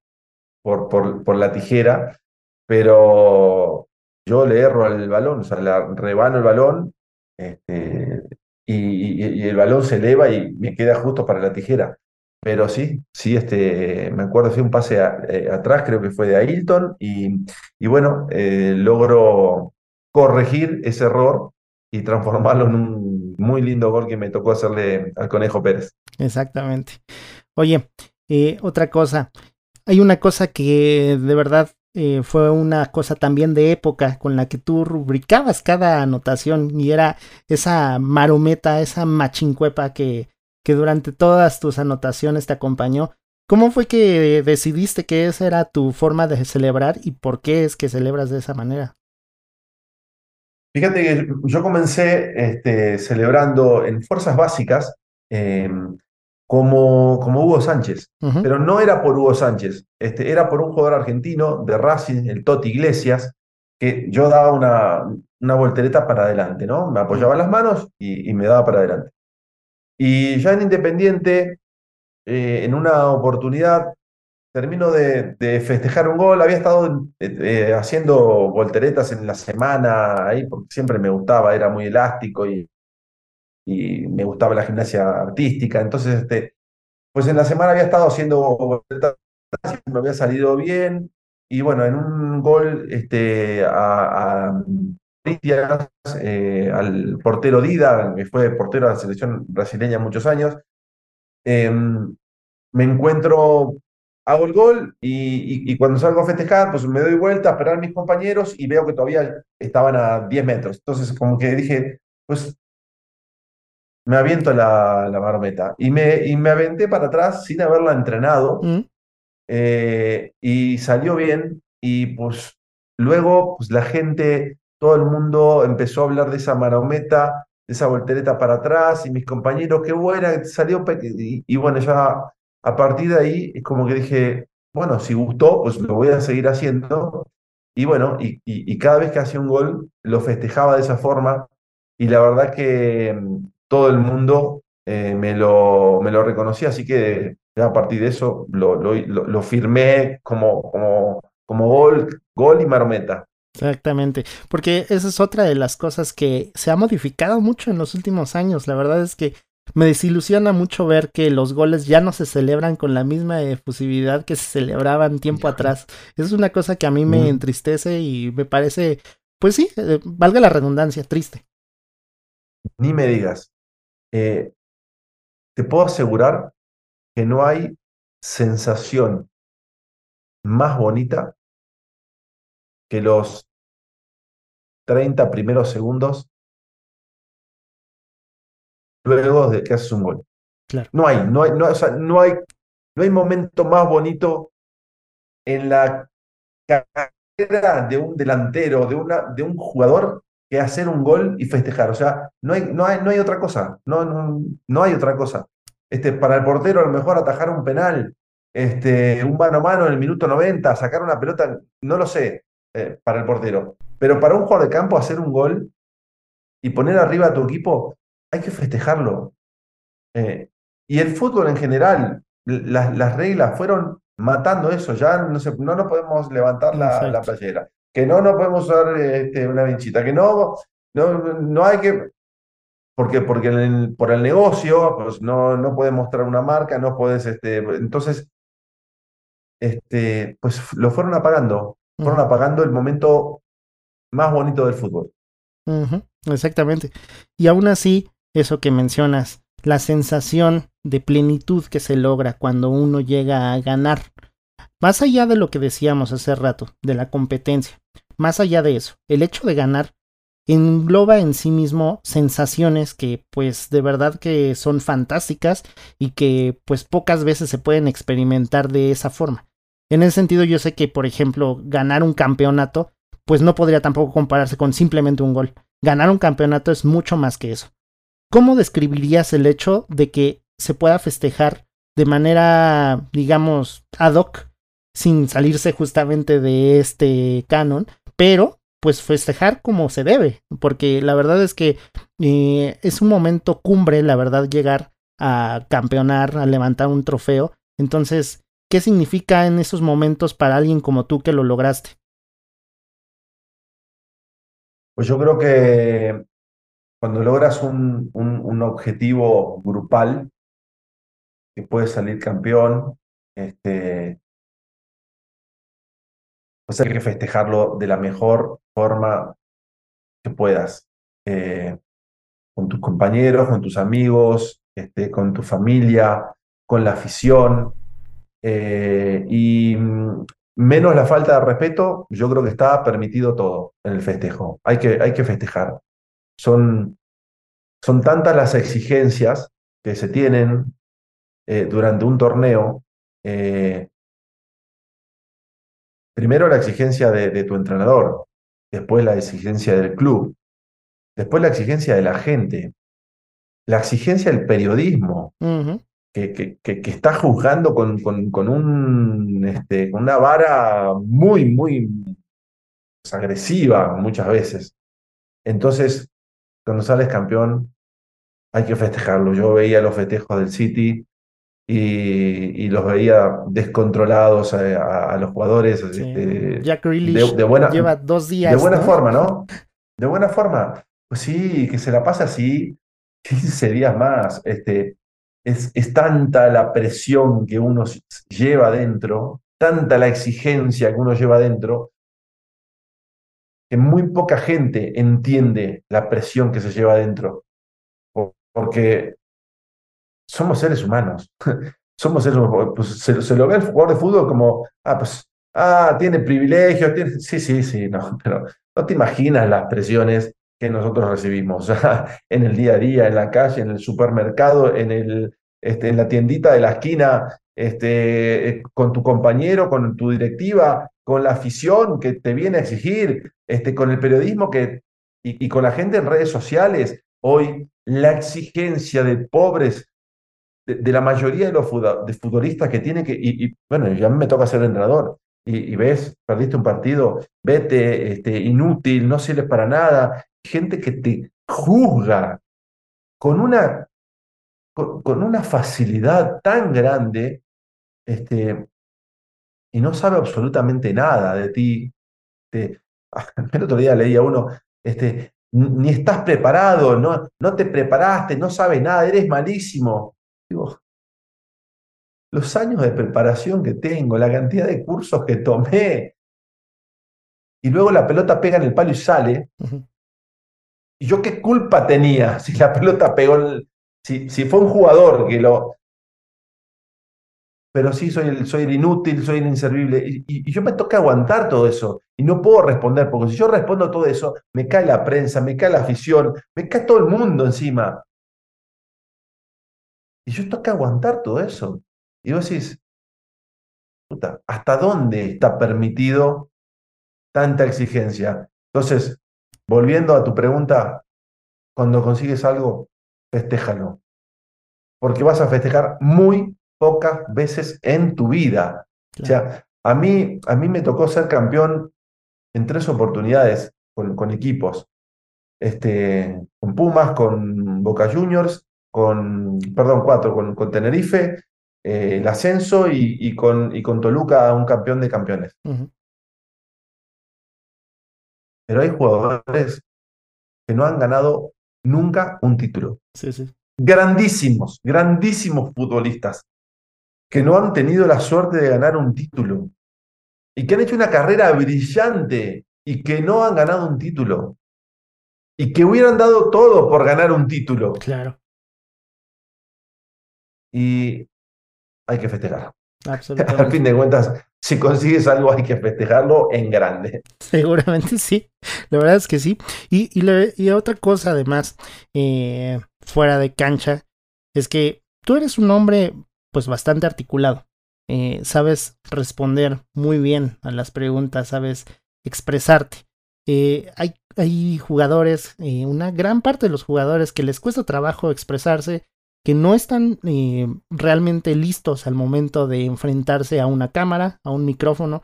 Speaker 2: por, por, la tijera, pero yo le erro al balón, o sea, le rebano el balón este, y, el balón se eleva y me queda justo para la tijera. Pero sí, sí, este, me acuerdo, fue un pase eh, atrás, creo que fue de Ailton, y, y bueno, eh, logro corregir ese error y transformarlo en un muy lindo gol que me tocó hacerle al Conejo Pérez.
Speaker 1: Exactamente. Oye, eh, otra cosa, hay una cosa que de verdad eh, fue una cosa también de época con la que tú rubricabas cada anotación y era esa marometa, esa machincuepa que, que durante todas tus anotaciones te acompañó. ¿Cómo fue que decidiste que esa era tu forma de celebrar y por qué es que celebras de esa manera?
Speaker 2: Fíjate que yo comencé este, celebrando en fuerzas básicas em, como, como Hugo Sánchez, pero no era por Hugo Sánchez, este, era por un jugador argentino de Racing, el Toti Iglesias, que yo daba una, una voltereta para adelante, ¿no? Me apoyaba las manos y, me daba para adelante. Y ya en Independiente, eh, en una oportunidad, termino de, festejar un gol, había estado eh, eh, haciendo volteretas en la semana, ahí, porque siempre me gustaba, era muy elástico y, y me gustaba la gimnasia artística, entonces, este, pues en la semana había estado haciendo me había salido bien, y bueno, en un gol este, a, a eh, al portero Dida, que fue portero de la selección brasileña muchos años, em, me encuentro hago el gol y, cuando salgo a festejar, pues me doy vuelta a esperar a mis compañeros y veo que todavía estaban a 10 metros. Entonces, como que dije, pues me aviento la, la marometa y me, y me aventé para atrás sin haberla entrenado mm. eh, y salió bien y pues luego pues la gente, todo el mundo empezó a hablar de esa marometa, de esa voltereta para atrás y mis compañeros, qué buena, salió y, y bueno, ya a partir de ahí es como que dije, bueno, si gustó, pues lo voy a seguir haciendo. Y bueno, y, cada vez que hacía un gol lo festejaba de esa forma. Y la verdad que todo el mundo eh, me, lo, me lo reconocía, así que a partir de eso lo, lo, firmé como, como, como gol, gol y marometa.
Speaker 1: Exactamente, porque esa es otra de las cosas que se ha modificado mucho en los últimos años. La verdad es que me desilusiona mucho ver que los goles ya no se celebran con la misma efusividad que se celebraban tiempo atrás. Es una cosa que a mí me entristece y me parece, pues sí, eh, valga la redundancia, triste.
Speaker 2: Ni me digas. Eh, te puedo asegurar que no hay sensación más bonita que los 30 primeros segundos luego de que haces un gol. Claro. No hay, no hay, no, o sea, no hay, no hay momento más bonito en la carrera de un delantero, de, una, de un jugador, que hacer un gol y festejar. O sea, no hay, no hay, no hay otra cosa. No, no, no hay otra cosa. Este, para el portero, a lo mejor atajar un penal, este, un mano a mano en el minuto 90, sacar una pelota, no lo sé, eh, para el portero. Pero para un jugador de campo, hacer un gol y poner arriba a tu equipo, hay que festejarlo. Eh, y el fútbol en general, las reglas fueron matando eso, ya no, no nos podemos levantar la, la, playera, que no nos podemos usar este, una vinchita, que no, no, no hay que, porque, porque por el negocio, pues no, no puedes mostrar una marca, no puedes, este, entonces, este, pues lo fueron apagando, fueron apagando el momento más bonito del fútbol.
Speaker 1: Exactamente. Y aún así, eso que mencionas, la sensación de plenitud que se logra cuando uno llega a ganar. Más allá de lo que decíamos hace rato, de la competencia, más allá de eso, el hecho de ganar engloba en sí mismo sensaciones que pues de verdad que son fantásticas y que pues pocas veces se pueden experimentar de esa forma. En ese sentido yo sé que por ejemplo ganar un campeonato pues no podría tampoco compararse con simplemente un gol. Ganar un campeonato es mucho más que eso. ¿Cómo describirías el hecho de que se pueda festejar de manera, digamos, ad hoc, sin salirse justamente de este canon, pero pues festejar como se debe, porque la verdad es que eh, es un momento cumbre, la verdad, llegar a campeonar, a levantar un trofeo. Entonces, ¿qué significa en esos momentos para alguien como tú que lo lograste?
Speaker 2: Pues yo creo que cuando logras un, un, objetivo grupal, que puedes salir campeón, este, pues hay que festejarlo de la mejor forma que puedas. Eh, con tus compañeros, con tus amigos, este, con tu familia, con la afición. Eh, y mm, menos la falta de respeto, yo creo que está permitido todo en el festejo. Hay que, hay que festejar. Son, son tantas las exigencias que se tienen eh, durante un torneo. Primero la exigencia de, tu entrenador, después la exigencia del club, después la exigencia de la gente, la exigencia del periodismo, que, que, está juzgando con, con, un, este, con una vara muy, muy agresiva muchas veces. Entonces, cuando sales campeón, hay que festejarlo. Yo veía los festejos del City y, los veía descontrolados a, los jugadores. Este,
Speaker 1: Jack de, buena, lleva dos días.
Speaker 2: De buena forma, ¿no? De buena forma. Pues sí, que se la pasa así (laughs) 15 días más. Este, es, es tanta la presión que uno lleva dentro, tanta la exigencia que uno lleva dentro, que muy poca gente entiende la presión que se lleva dentro. Porque somos seres humanos. (laughs) somos seres humanos. Pues se, lo ve el jugador de fútbol como, ah, pues, ah, tiene privilegios, tiene... Sí, sí, sí, no, (laughs) pero no te imaginas las presiones que nosotros recibimos (laughs) en el día a día, en la calle, en el supermercado, en, el, este, en la tiendita de la esquina, este, eh, con tu compañero, con tu directiva, con la afición que te viene a exigir, este, con el periodismo que, y, con la gente en redes sociales. Hoy la exigencia de pobres, de, la mayoría de los futbolistas que tienen que, y, bueno, ya me toca ser entrenador, y, ves, perdiste un partido, vete, este, inútil, no sirves para nada, gente que te juzga con una, con, una facilidad tan grande este, y no sabe absolutamente nada de ti. (laughs) el otro día leía uno, este, ni estás preparado, no, no te preparaste, no sabes nada, eres malísimo. Digo, los años de preparación que tengo, la cantidad de cursos que tomé, y luego la pelota pega en el palo y sale, ¿Y yo qué culpa tenía si la pelota pegó, el, si, si fue un jugador que lo... Pero sí, soy el, soy el inútil, soy el inservible. Y, yo me toca aguantar todo eso. Y no puedo responder, porque si yo respondo todo eso, me cae la prensa, me cae la afición, me cae todo el mundo encima. Y yo toca aguantar todo eso. Y vos decís, puta, ¿hasta dónde está permitido tanta exigencia? Entonces, Volviendo a tu pregunta, cuando consigues algo, festéjalo. Porque vas a festejar muy pocas veces en tu vida. O sea, a mí, a mí me tocó ser campeón en tres oportunidades con, equipos. Este, con Pumas, con Boca Juniors, con, perdón, cuatro, con, con Tenerife, eh, el ascenso y, con, y con Toluca, un campeón de campeones. Pero hay jugadores que no han ganado nunca un título.
Speaker 1: Sí, sí.
Speaker 2: Grandísimos, grandísimos futbolistas que no han tenido la suerte de ganar un título y que han hecho una carrera brillante y que no han ganado un título y que hubieran dado todo por ganar un título.
Speaker 1: Claro.
Speaker 2: Y hay que festejar.
Speaker 1: Absolutamente. (laughs)
Speaker 2: Al fin de cuentas, si consigues algo hay que festejarlo en grande. (laughs)
Speaker 1: Seguramente sí, la verdad es que sí. Y, y, otra cosa además, eh, fuera de cancha, es que tú eres un hombre pues bastante articulado. Eh, sabes responder muy bien a las preguntas, sabes expresarte. Eh, hay, hay jugadores, una gran parte de los jugadores que les cuesta trabajo expresarse que no están eh, realmente listos al momento de enfrentarse a una cámara, a un micrófono.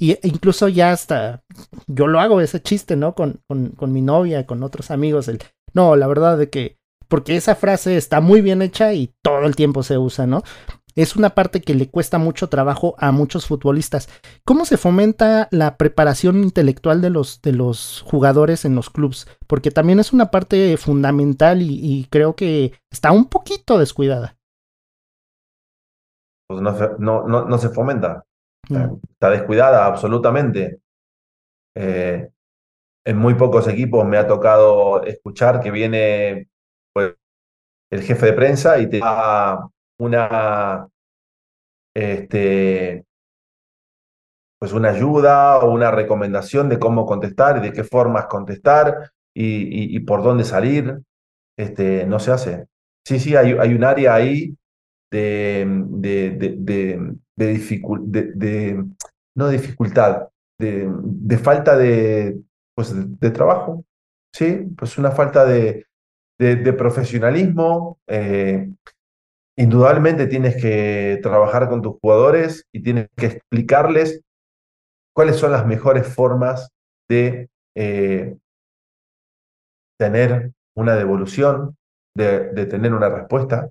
Speaker 1: Y e incluso ya hasta yo lo hago ese chiste, ¿no? Con, con, mi novia, con otros amigos. No, la verdad de que, porque esa frase está muy bien hecha y todo el tiempo se usa, ¿no? Es una parte que le cuesta mucho trabajo a muchos futbolistas. ¿Cómo se fomenta la preparación intelectual de los, de los jugadores en los clubes? Porque también es una parte fundamental y, creo que está un poquito descuidada.
Speaker 2: Pues no se, no, se fomenta. Está descuidada absolutamente. Eh, en muy pocos equipos me ha tocado escuchar que viene el jefe de prensa y te da una, este, pues una ayuda o una recomendación de cómo contestar y de qué formas contestar y, por dónde salir. Este, no se hace. Sí, sí, hay, hay un área ahí de, de, de, de, no dificultad, de, falta de, pues de, trabajo, ¿sí? Pues una falta de, profesionalismo. Eh, indudablemente tienes que trabajar con tus jugadores y tienes que explicarles cuáles son las mejores formas de eh, tener una devolución, de, de tener una respuesta.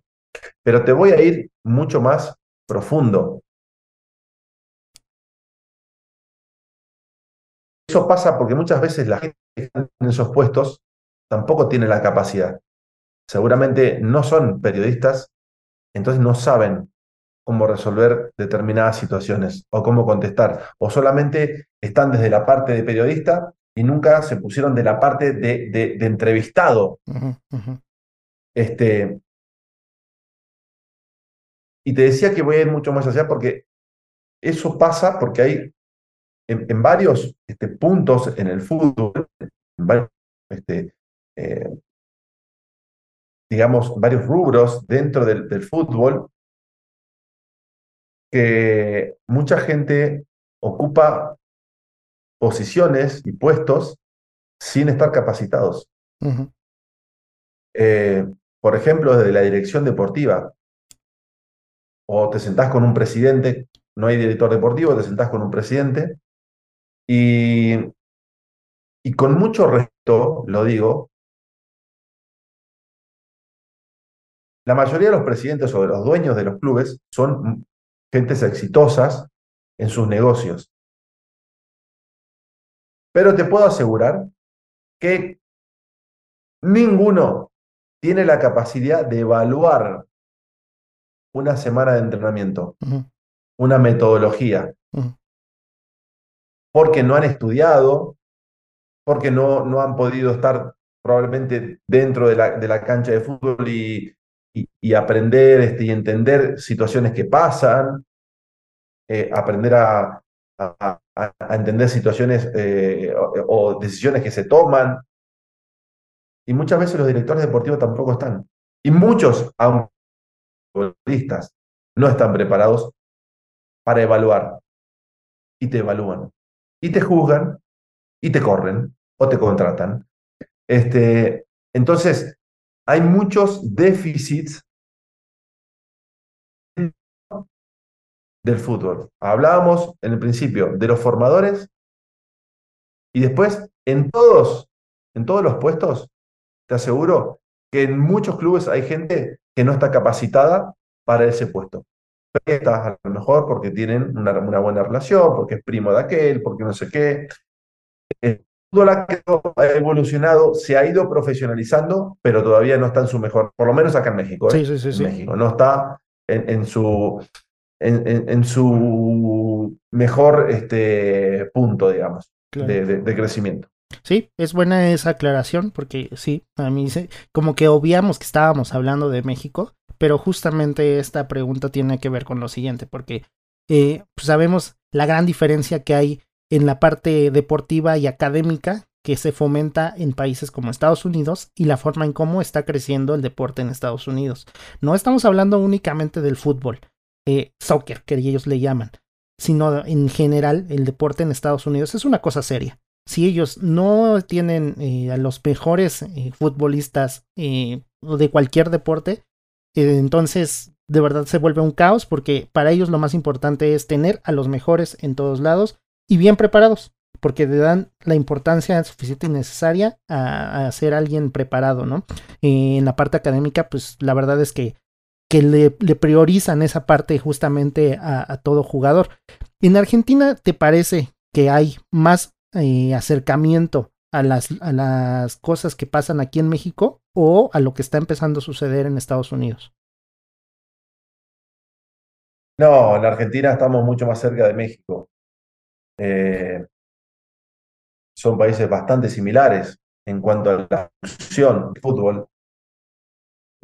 Speaker 2: Pero te voy a ir mucho más profundo. Eso pasa porque muchas veces la gente que está en esos puestos tampoco tiene la capacidad. Seguramente no son periodistas, entonces no saben cómo resolver determinadas situaciones o cómo contestar, o solamente están desde la parte de periodista y nunca se pusieron de la parte de, entrevistado. Este, y te decía que voy a ir mucho más allá porque eso pasa porque hay en, varios este, puntos en el fútbol, en varios, este, eh, digamos, varios rubros dentro del, fútbol, que mucha gente ocupa posiciones y puestos sin estar capacitados. Eh, por ejemplo, desde la dirección deportiva, o te sentás con un presidente, no hay director deportivo, te sentás con un presidente. Y, y con mucho respeto, lo digo, la mayoría de los presidentes o de los dueños de los clubes son gentes exitosas en sus negocios. Pero te puedo asegurar que ninguno tiene la capacidad de evaluar una semana de entrenamiento, una metodología, porque no han estudiado, porque no, no han podido estar probablemente dentro de la, de la cancha de fútbol y, y, aprender este, y entender situaciones que pasan, eh, aprender a, entender situaciones eh, o, decisiones que se toman. Y muchas veces los directores deportivos tampoco están. Y muchos, aunque no están preparados para evaluar. Y te evalúan y te juzgan y te corren o te contratan. Este, entonces, hay muchos déficits del fútbol. Hablábamos en el principio de los formadores y después en todos, en todos los puestos, te aseguro que en muchos clubes hay gente que no está capacitada para ese puesto a lo mejor porque tienen una, buena relación, porque es primo de aquel, porque no sé qué. Ha evolucionado, se ha ido profesionalizando, pero todavía no está en su mejor, por lo menos acá en México. ¿eh?
Speaker 1: Sí, sí, sí,
Speaker 2: México. No está en, su, en, su mejor este, punto, digamos, de, de, crecimiento.
Speaker 1: Sí, es buena esa aclaración porque sí, a mí como que obviamos que estábamos hablando de México pero justamente esta pregunta tiene que ver con lo siguiente, porque eh, pues sabemos la gran diferencia que hay en la parte deportiva y académica que se fomenta en países como Estados Unidos y la forma en cómo está creciendo el deporte en Estados Unidos. No estamos hablando únicamente del fútbol, eh, soccer, que ellos le llaman, sino en general el deporte en Estados Unidos es una cosa seria. Si ellos no tienen eh, a los mejores futbolistas de cualquier deporte, entonces, de verdad se vuelve un caos porque para ellos lo más importante es tener a los mejores en todos lados y bien preparados, porque le dan la importancia suficiente y necesaria a, ser alguien preparado, ¿no? en la parte académica, pues la verdad es que, que le, priorizan esa parte justamente a, todo jugador. En Argentina, ¿te parece que hay más eh, acercamiento a las, a las cosas que pasan aquí en México o a lo que está empezando a suceder en Estados Unidos?
Speaker 2: No, en Argentina estamos mucho más cerca de México. Eh, son países bastante similares en cuanto a la función del fútbol.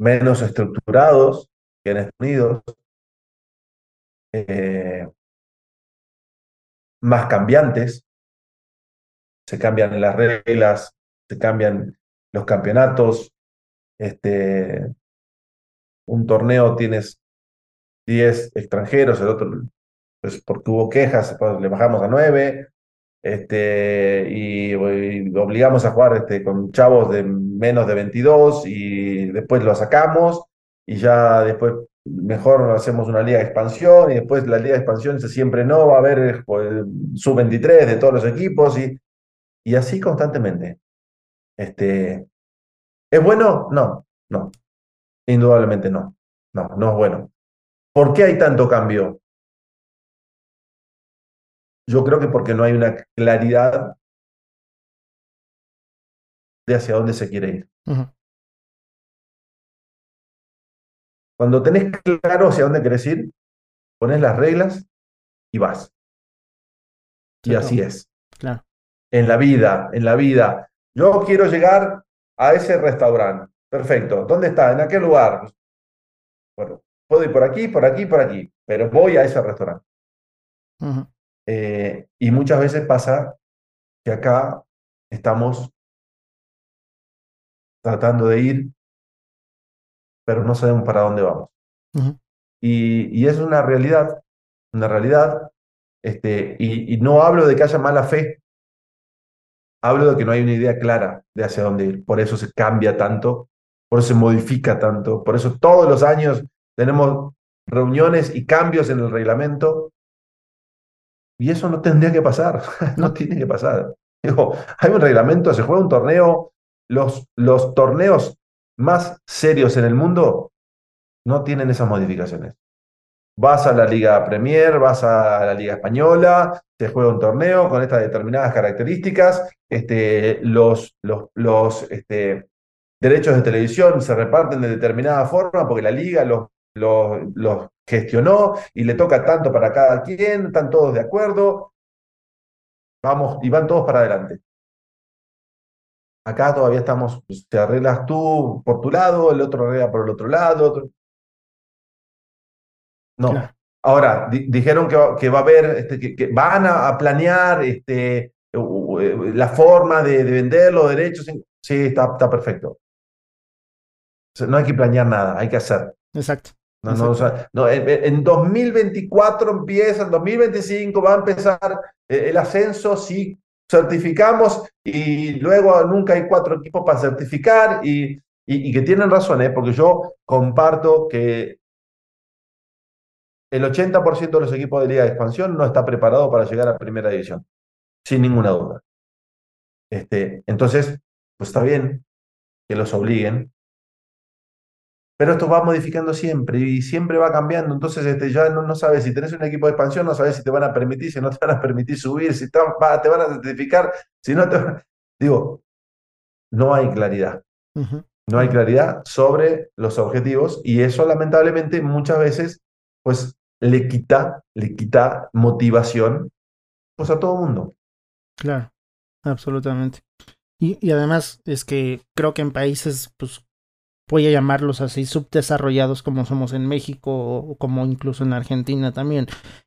Speaker 2: menos estructurados que en Estados Unidos, eh, más cambiantes, se cambian las reglas, se cambian los campeonatos, este, un torneo tienes 10 extranjeros, el otro, pues porque hubo quejas, pues, le bajamos a 9, este, y, obligamos a jugar este, con chavos de menos de 22 y después lo sacamos y ya después mejor hacemos una liga de expansión y después la liga de expansión siempre no, va a haber pues, sub-23 de todos los equipos y, y así constantemente. Este, ¿Es bueno? No, no. Indudablemente no. No, no es bueno. ¿Por qué hay tanto cambio? Yo creo que porque no hay una claridad de hacia dónde se quiere ir. Cuando tenés claro hacia dónde querés ir, pones las reglas y vas. Y así es.
Speaker 1: Claro.
Speaker 2: En la vida, en la vida. Yo quiero llegar a ese restaurante. Perfecto. ¿Dónde está? ¿En aquel lugar? Bueno, puedo ir por aquí, por aquí, por aquí, pero voy a ese restaurante. Eh, y muchas veces pasa que acá estamos tratando de ir, pero no sabemos para dónde vamos. y, y, es una realidad, una realidad, este, y, y, no hablo de que haya mala fe, hablo de que no hay una idea clara de hacia dónde ir. Por eso se cambia tanto, por eso se modifica tanto, por eso todos los años tenemos reuniones y cambios en el reglamento. Y eso no tendría que pasar, (laughs) no tiene que pasar. Digo, hay un reglamento, se juega un torneo, los, los torneos más serios en el mundo no tienen esas modificaciones. Vas a la Liga Premier, vas a la Liga Española, te juega un torneo con estas determinadas características, este, los, los, los este, derechos de televisión se reparten de determinada forma porque la liga los, los, los gestionó y le toca tanto para cada quien, están todos de acuerdo, vamos y van todos para adelante. Acá todavía estamos, te arreglas tú por tu lado, el otro arregla por el otro lado. No. Ahora, dijeron que va, que va, a haber, este, que, van a, planear este, la forma de, vender los derechos. Sí, está, está perfecto. No hay que planear nada, hay que hacer.
Speaker 1: Exacto.
Speaker 2: No, no, no, en, 2024 empieza, en 2025 va a empezar eh, el ascenso si certificamos y luego nunca hay cuatro equipos para certificar y, y, que tienen razón, ¿eh? porque yo comparto que el 80% de los equipos de liga de expansión no está preparado para llegar a primera división, sin ninguna duda. Este, entonces, pues está bien que los obliguen, pero esto va modificando siempre y siempre va cambiando. Entonces este, ya no, no sabes si tenés un equipo de expansión, no sabes si te van a permitir, si no te van a permitir subir, si te, van a certificar, si no te Digo, no hay claridad. No hay claridad sobre los objetivos y eso lamentablemente muchas veces pues le quita, le quita motivación pues a todo mundo.
Speaker 1: Claro, absolutamente. Y, y, además es que creo que en países pues voy a llamarlos así, subdesarrollados como somos en México o como incluso en Argentina también,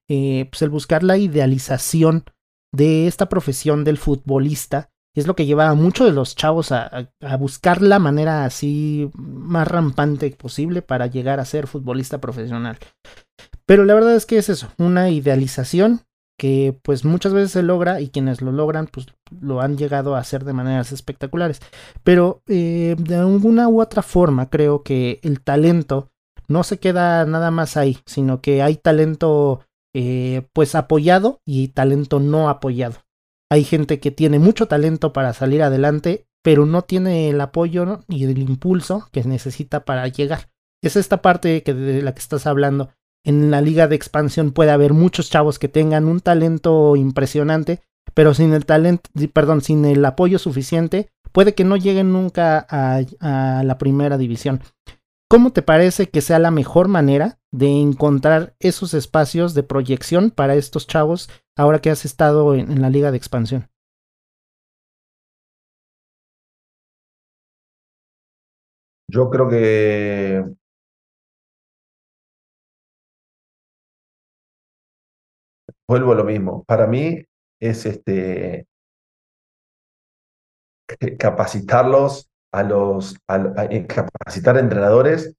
Speaker 1: eh, pues el buscar la idealización de esta profesión del futbolista es lo que lleva a muchos de los chavos a, a, buscar la manera así más rampante posible para llegar a ser futbolista profesional. Pero la verdad es que es eso, una idealización que pues muchas veces se logra y quienes lo logran pues lo han llegado a hacer de maneras espectaculares. Pero eh, de alguna u otra forma creo que el talento no se queda nada más ahí, sino que hay talento eh, pues apoyado y talento no apoyado. Hay gente que tiene mucho talento para salir adelante, pero no tiene el apoyo y el impulso que necesita para llegar. Es esta parte que de la que estás hablando en la liga de expansión puede haber muchos chavos que tengan un talento impresionante, pero sin el talento, perdón, sin el apoyo suficiente, puede que no lleguen nunca a, la primera división. ¿Cómo te parece que sea la mejor manera de encontrar esos espacios de proyección para estos chavos ahora que has estado en, en la liga de expansión?
Speaker 2: Yo creo que vuelvo a lo mismo. Para mí es este capacitarlos a los eh, capacitar entrenadores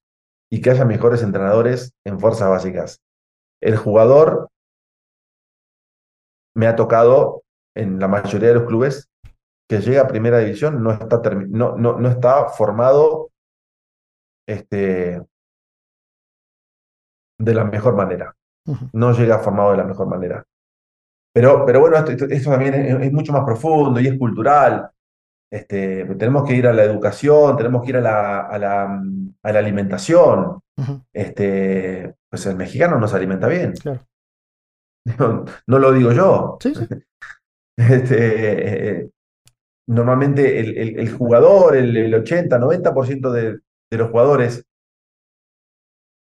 Speaker 2: y que haya mejores entrenadores en fuerzas básicas. El jugador me ha tocado en la mayoría de los clubes que llega a primera división no está, no, no, no está formado este, de la mejor manera. No llega formado de la mejor manera. Pero, pero bueno, esto, también es, mucho más profundo y es cultural. Este, tenemos que ir a la educación, tenemos que ir a la, a la, a la alimentación. este, pues el mexicano no se alimenta bien.
Speaker 1: Claro.
Speaker 2: No, lo digo yo. (laughs) Este, normalmente el, el, jugador, el, 80, 90% de, de los jugadores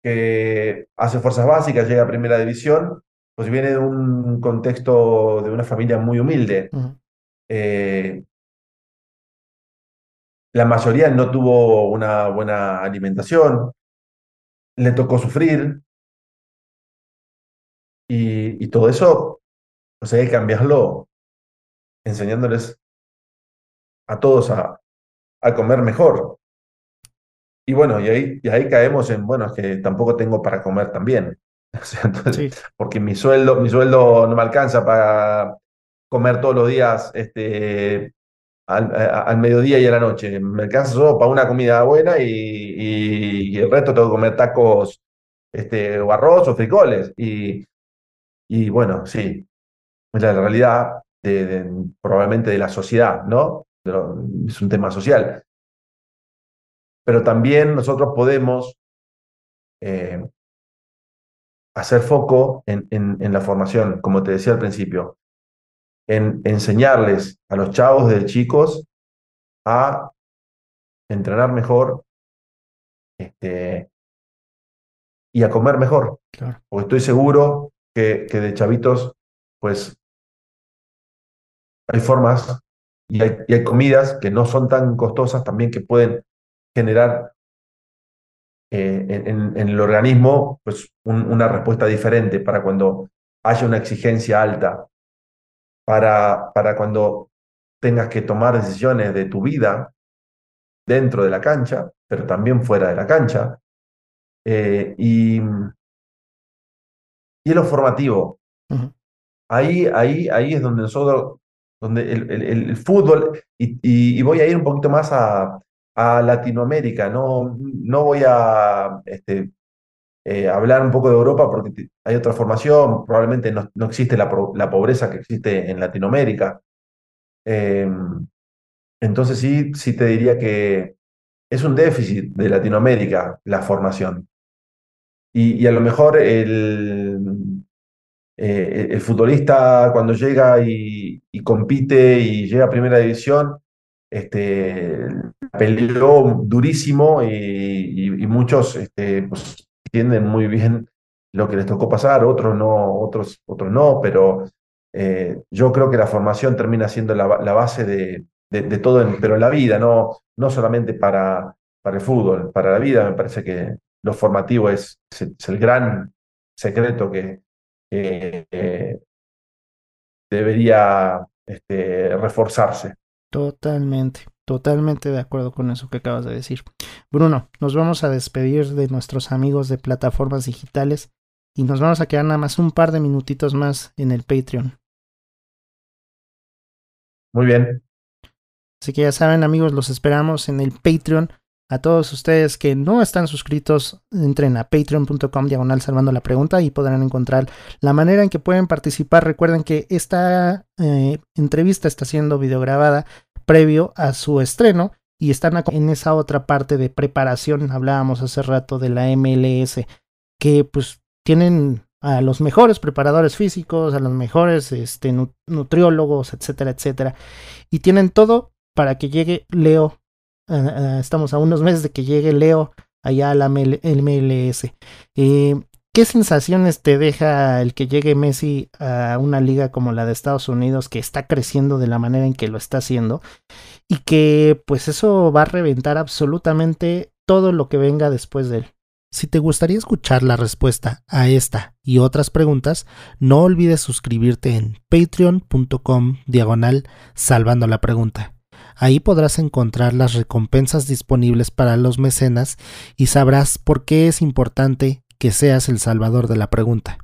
Speaker 2: que hace fuerzas básicas, llega a primera división, pues viene de un contexto de una familia muy humilde. Eh, la mayoría no tuvo una buena alimentación, le tocó sufrir, y, todo eso, pues hay que cambiarlo enseñándoles a todos a, a comer mejor. Y bueno, y ahí, y ahí caemos en, bueno, es que tampoco tengo para comer también. (laughs) Porque mi sueldo, mi sueldo no me alcanza para comer todos los días este, al, mediodía y a la noche. Me alcanza solo para una comida buena y, el resto tengo que comer tacos este, o arroz o frijoles. Y, y bueno, sí, es la realidad de, probablemente de la sociedad, ¿no? es un tema social pero también nosotros podemos eh, hacer foco en, en, la formación, como te decía al principio, en enseñarles a los chavos de chicos a entrenar mejor este, y a comer mejor. Porque estoy seguro que, que, de chavitos, pues hay formas y hay, y hay comidas que no son tan costosas también que pueden generar eh, en, el organismo pues, una respuesta diferente para cuando haya una exigencia alta, para, para cuando tengas que tomar decisiones de tu vida dentro de la cancha, pero también fuera de la cancha. Eh, y, y lo formativo. ahí, ahí, ahí es donde nosotros, donde el, el, fútbol, y, voy a ir un poquito más a, a Latinoamérica. No, no voy a este, eh, hablar un poco de Europa porque hay otra formación, probablemente no, no existe la, la, pobreza que existe en Latinoamérica. Em, entonces sí, sí te diría que es un déficit de Latinoamérica la formación. Y, y a lo mejor el, eh, el futbolista cuando llega y, y, compite y llega a primera división, este, peleó durísimo y, muchos este, pues, entienden muy bien lo que les tocó pasar, otros no, otros, otros no, pero eh, yo creo que la formación termina siendo la, base de, de, todo, pero en la vida, no, no solamente para, para el fútbol, para la vida me parece que lo formativo es, es, el gran secreto que debería este, reforzarse.
Speaker 1: Totalmente, totalmente de acuerdo con eso que acabas de decir. Bruno, nos vamos a despedir de nuestros amigos de plataformas digitales y nos vamos a quedar nada más un par de minutitos más en el Patreon.
Speaker 2: Muy bien.
Speaker 1: Así que ya saben amigos, los esperamos en el Patreon. A todos ustedes que no están suscritos, entren a patreon.com diagonal salvando la pregunta y podrán encontrar la manera en que pueden participar. Recuerden que esta eh, entrevista está siendo videograbada previo a su estreno y están en esa otra parte de preparación. Hablábamos hace rato de la MLS, que pues tienen a los mejores preparadores físicos, a los mejores este, nutriólogos, etcétera, etcétera. Y tienen todo para que llegue Leo. Eh, eh, estamos a unos meses de que llegue Leo allá a la MLS. ¿Qué sensaciones te deja el que llegue Messi a una liga como la de Estados Unidos que está creciendo de la manera en que lo está haciendo? Y que pues eso va a reventar absolutamente todo lo que venga después de él. Si te gustaría escuchar la respuesta a esta y otras preguntas, no olvides suscribirte en patreon.com diagonal salvando la pregunta. Ahí podrás encontrar las recompensas disponibles para los mecenas y sabrás por qué es importante que seas el salvador de la pregunta.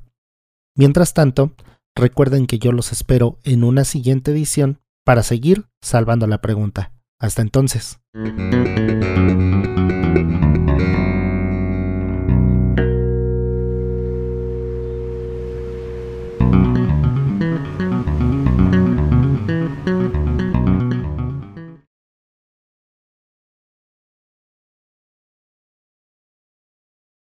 Speaker 1: Mientras tanto, recuerden que yo los espero en una siguiente edición para seguir salvando la pregunta. Hasta entonces.